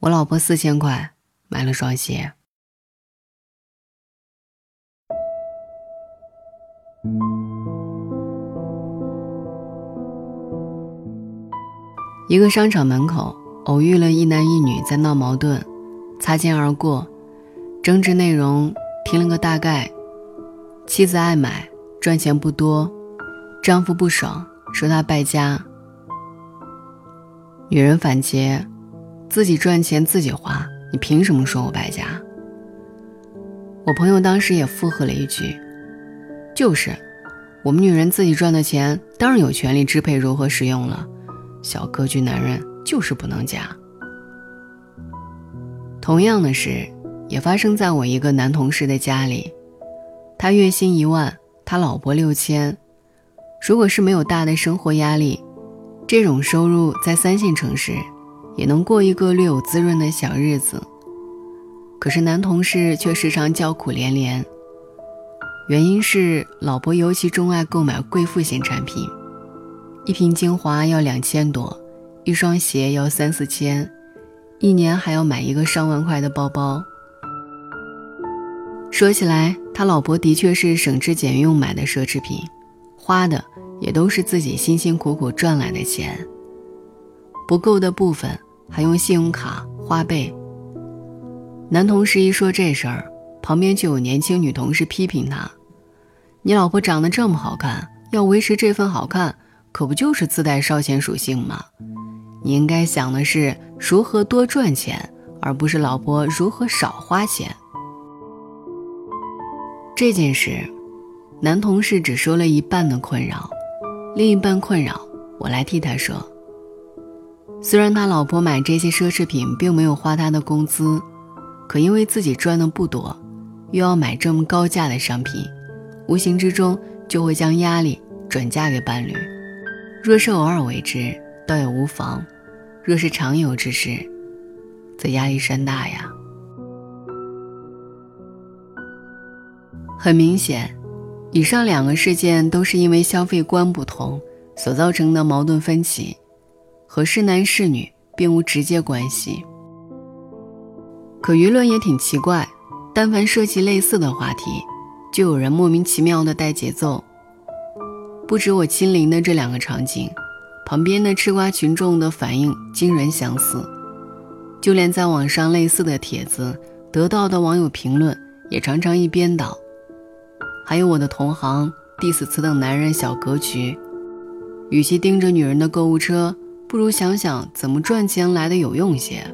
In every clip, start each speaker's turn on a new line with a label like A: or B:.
A: 我老婆四千块买了双鞋。一个商场门口偶遇了一男一女在闹矛盾，擦肩而过，争执内容听了个大概。妻子爱买，赚钱不多，丈夫不爽，说他败家。女人反诘，自己赚钱自己花，你凭什么说我败家？我朋友当时也附和了一句：“就是，我们女人自己赚的钱，当然有权利支配如何使用了。小格局男人就是不能嫁。”同样的事也发生在我一个男同事的家里，他月薪一万，他老婆六千。如果是没有大的生活压力。这种收入在三线城市，也能过一个略有滋润的小日子。可是男同事却时常叫苦连连，原因是老婆尤其钟爱购买贵妇型产品，一瓶精华要两千多，一双鞋要三四千，一年还要买一个上万块的包包。说起来，他老婆的确是省吃俭用买的奢侈品，花的。也都是自己辛辛苦苦赚来的钱，不够的部分还用信用卡花呗。男同事一说这事儿，旁边就有年轻女同事批评他：“你老婆长得这么好看，要维持这份好看，可不就是自带烧钱属性吗？你应该想的是如何多赚钱，而不是老婆如何少花钱。”这件事，男同事只说了一半的困扰。另一半困扰，我来替他说。虽然他老婆买这些奢侈品并没有花他的工资，可因为自己赚的不多，又要买这么高价的商品，无形之中就会将压力转嫁给伴侣。若是偶尔为之，倒也无妨；若是常有之事，则压力山大呀。很明显。以上两个事件都是因为消费观不同所造成的矛盾分歧，和是男是女并无直接关系。可舆论也挺奇怪，但凡涉及类似的话题，就有人莫名其妙的带节奏。不止我亲临的这两个场景，旁边的吃瓜群众的反应惊人相似，就连在网上类似的帖子得到的网友评论也常常一边倒。还有我的同行，diss 此等男人小格局，与其盯着女人的购物车，不如想想怎么赚钱来的有用些。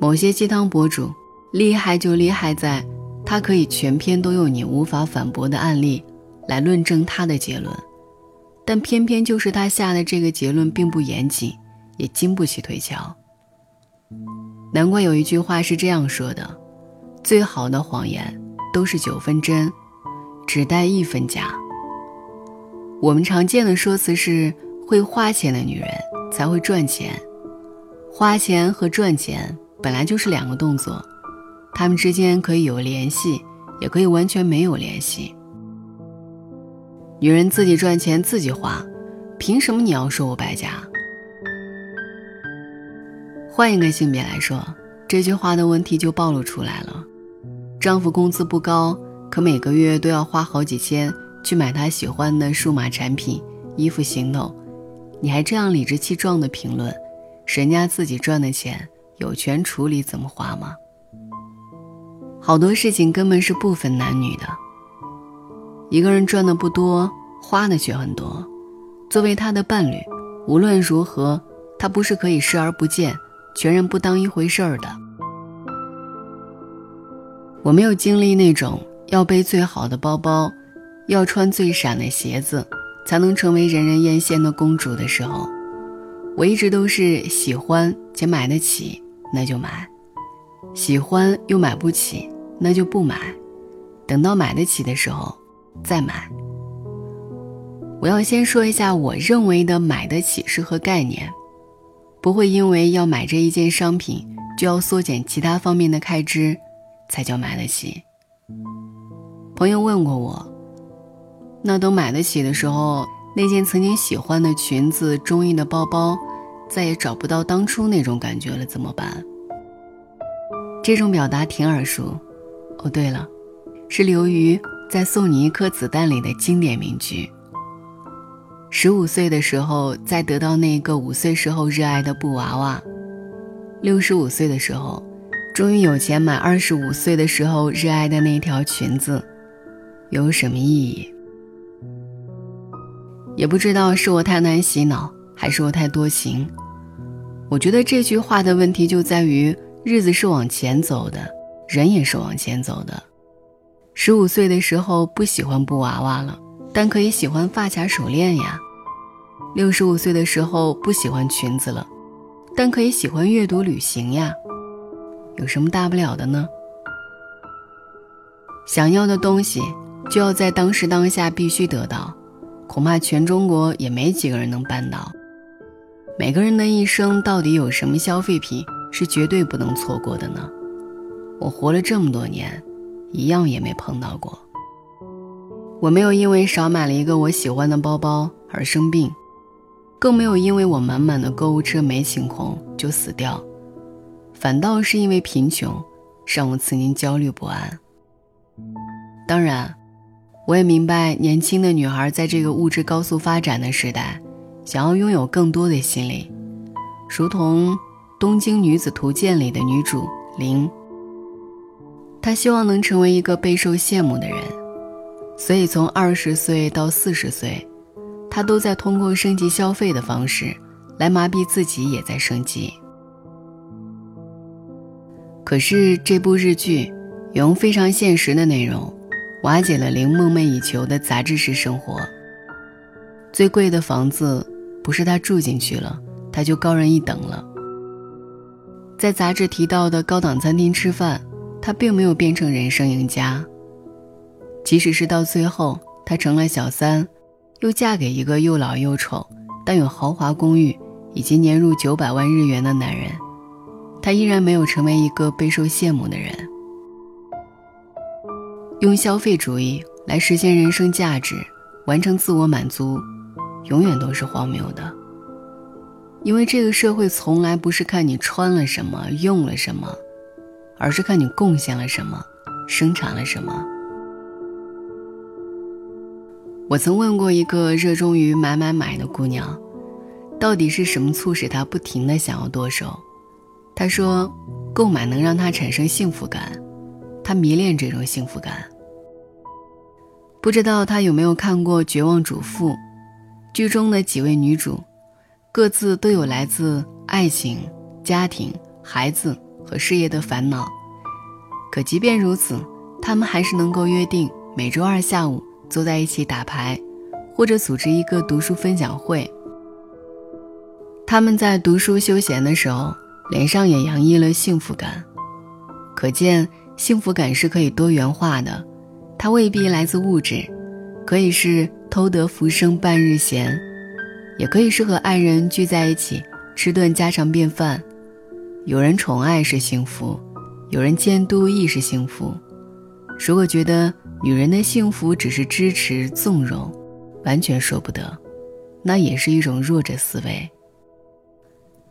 A: 某些鸡汤博主厉害就厉害在，他可以全篇都用你无法反驳的案例来论证他的结论，但偏偏就是他下的这个结论并不严谨，也经不起推敲。难怪有一句话是这样说的：最好的谎言。都是九分真，只带一分假。我们常见的说辞是：会花钱的女人才会赚钱。花钱和赚钱本来就是两个动作，他们之间可以有联系，也可以完全没有联系。女人自己赚钱自己花，凭什么你要说我败家？换一个性别来说，这句话的问题就暴露出来了。丈夫工资不高，可每个月都要花好几千去买他喜欢的数码产品、衣服、行头，你还这样理直气壮的评论，人家自己赚的钱有权处理怎么花吗？好多事情根本是不分男女的。一个人赚的不多，花的却很多，作为他的伴侣，无论如何，他不是可以视而不见、全然不当一回事儿的。我没有经历那种要背最好的包包，要穿最闪的鞋子，才能成为人人艳羡的公主的时候。我一直都是喜欢且买得起，那就买；喜欢又买不起，那就不买。等到买得起的时候再买。我要先说一下我认为的买得起是何概念，不会因为要买这一件商品就要缩减其他方面的开支。才叫买得起。朋友问过我，那等买得起的时候，那件曾经喜欢的裙子、中意的包包，再也找不到当初那种感觉了，怎么办？这种表达挺耳熟。哦，对了，是刘瑜在《送你一颗子弹》里的经典名句。十五岁的时候，再得到那个五岁时候热爱的布娃娃；六十五岁的时候，终于有钱买二十五岁的时候热爱的那条裙子，有什么意义？也不知道是我太难洗脑，还是我太多情。我觉得这句话的问题就在于：日子是往前走的，人也是往前走的。十五岁的时候不喜欢布娃娃了。但可以喜欢发卡手链呀。六十五岁的时候不喜欢裙子了，但可以喜欢阅读旅行呀。有什么大不了的呢？想要的东西就要在当时当下必须得到，恐怕全中国也没几个人能办到。每个人的一生到底有什么消费品是绝对不能错过的呢？我活了这么多年，一样也没碰到过。我没有因为少买了一个我喜欢的包包而生病，更没有因为我满满的购物车没清空就死掉，反倒是因为贫穷，让我曾经焦虑不安。当然，我也明白年轻的女孩在这个物质高速发展的时代，想要拥有更多的心理，如同《东京女子图鉴》里的女主林，她希望能成为一个备受羡慕的人。所以，从二十岁到四十岁，她都在通过升级消费的方式，来麻痹自己也在升级。可是，这部日剧用非常现实的内容，瓦解了林梦寐以求的杂志式生活。最贵的房子不是他住进去了，他就高人一等了。在杂志提到的高档餐厅吃饭，他并没有变成人生赢家。即使是到最后，她成了小三，又嫁给一个又老又丑但有豪华公寓以及年入九百万日元的男人，她依然没有成为一个备受羡慕的人。用消费主义来实现人生价值，完成自我满足，永远都是荒谬的。因为这个社会从来不是看你穿了什么、用了什么，而是看你贡献了什么、生产了什么。我曾问过一个热衷于买买买的姑娘，到底是什么促使她不停的想要剁手？她说，购买能让她产生幸福感，他迷恋这种幸福感。不知道他有没有看过《绝望主妇》？剧中的几位女主，各自都有来自爱情、家庭、孩子和事业的烦恼，可即便如此，她们还是能够约定每周二下午。坐在一起打牌，或者组织一个读书分享会。他们在读书休闲的时候，脸上也洋溢了幸福感。可见，幸福感是可以多元化的，它未必来自物质，可以是偷得浮生半日闲，也可以是和爱人聚在一起吃顿家常便饭。有人宠爱是幸福，有人监督亦是幸福。如果觉得，女人的幸福只是支持纵容，完全说不得，那也是一种弱者思维。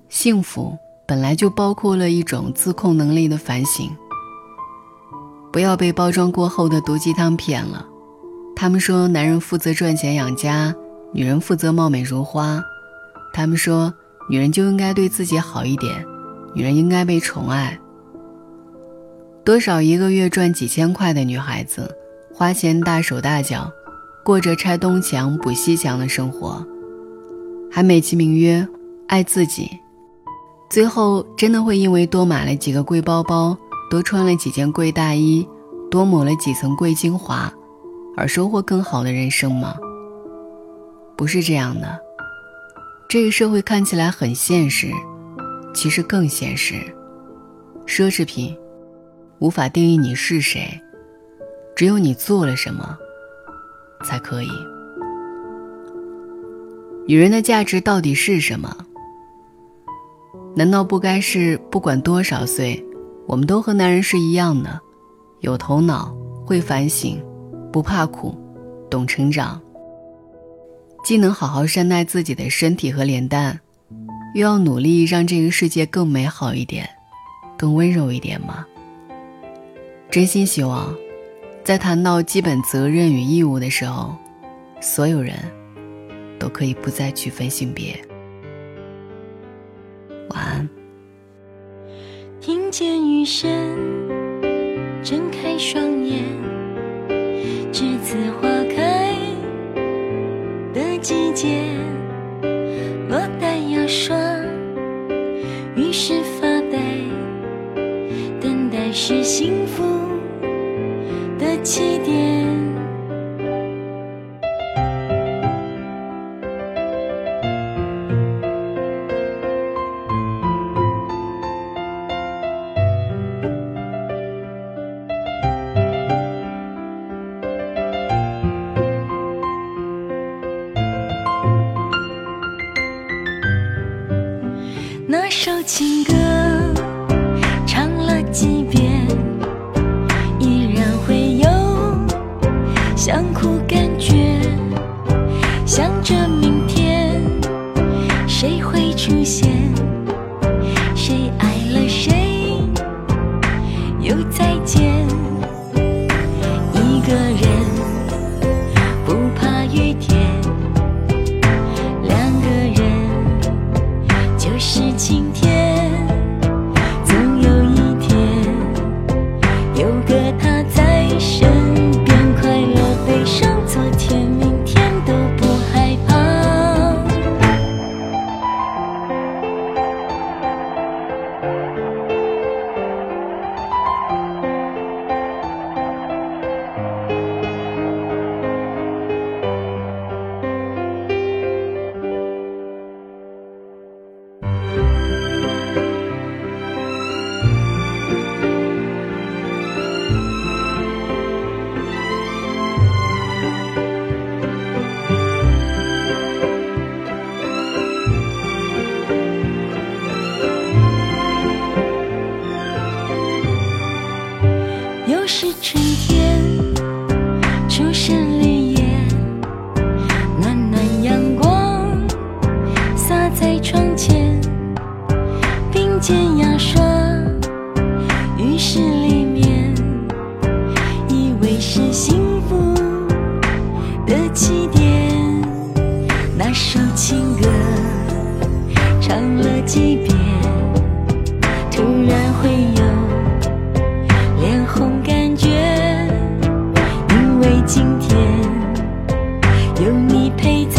A: 幸福本来就包括了一种自控能力的反省。不要被包装过后的毒鸡汤骗了。他们说男人负责赚钱养家，女人负责貌美如花。他们说女人就应该对自己好一点，女人应该被宠爱。多少一个月赚几千块的女孩子？花钱大手大脚，过着拆东墙补西墙的生活，还美其名曰爱自己，最后真的会因为多买了几个贵包包，多穿了几件贵大衣，多抹了几层贵精华，而收获更好的人生吗？不是这样的。这个社会看起来很现实，其实更现实。奢侈品无法定义你是谁。只有你做了什么，才可以。女人的价值到底是什么？难道不该是不管多少岁，我们都和男人是一样的，有头脑，会反省，不怕苦，懂成长，既能好好善待自己的身体和脸蛋，又要努力让这个世界更美好一点，更温柔一点吗？真心希望，在谈到基本责任与义务的时候，所有人都可以不再区分性别。晚安。
B: 听见想着明天谁会出现，在窗前并肩牙刷浴室里面以为是幸福的起点。那首情歌唱了几遍突然会有脸红感觉。因为今天有你陪在